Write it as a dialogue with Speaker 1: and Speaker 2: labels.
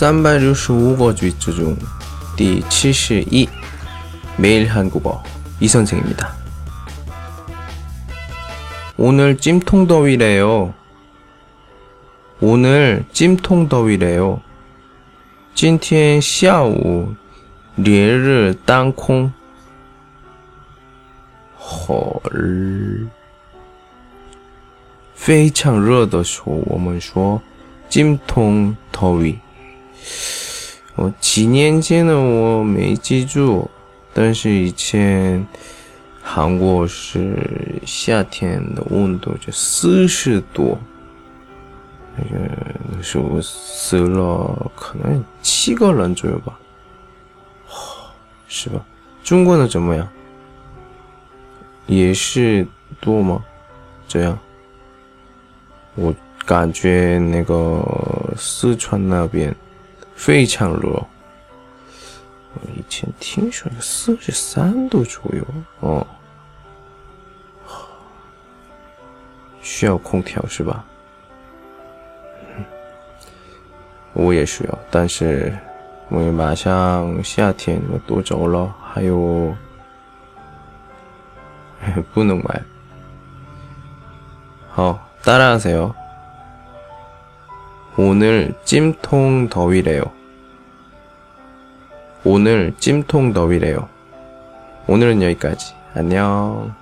Speaker 1: 365个句子중第72 매일 한국어 이 선생입니다. 오늘 찜통더위래요. 오늘 찜통더위래요. 今天下午烈日当空. 헐. 非常热的时候，我们说“精通더위”。 我几年前的我没记住，但是以前韩国是夏天的温度就四十度，那个那时候死了可能七个人左右吧，是吧？中国的怎么样？也是多吗？这样？我感觉那个四川那边非常热，我以前听说四十三度左右，哦，需要空调是吧？我也需要，但是我马上夏天我多走了，还有不能买，好。 따라하세요. 오늘 찜통 더위래요. 오늘 찜통 더위래요. 오늘은 여기까지. 안녕.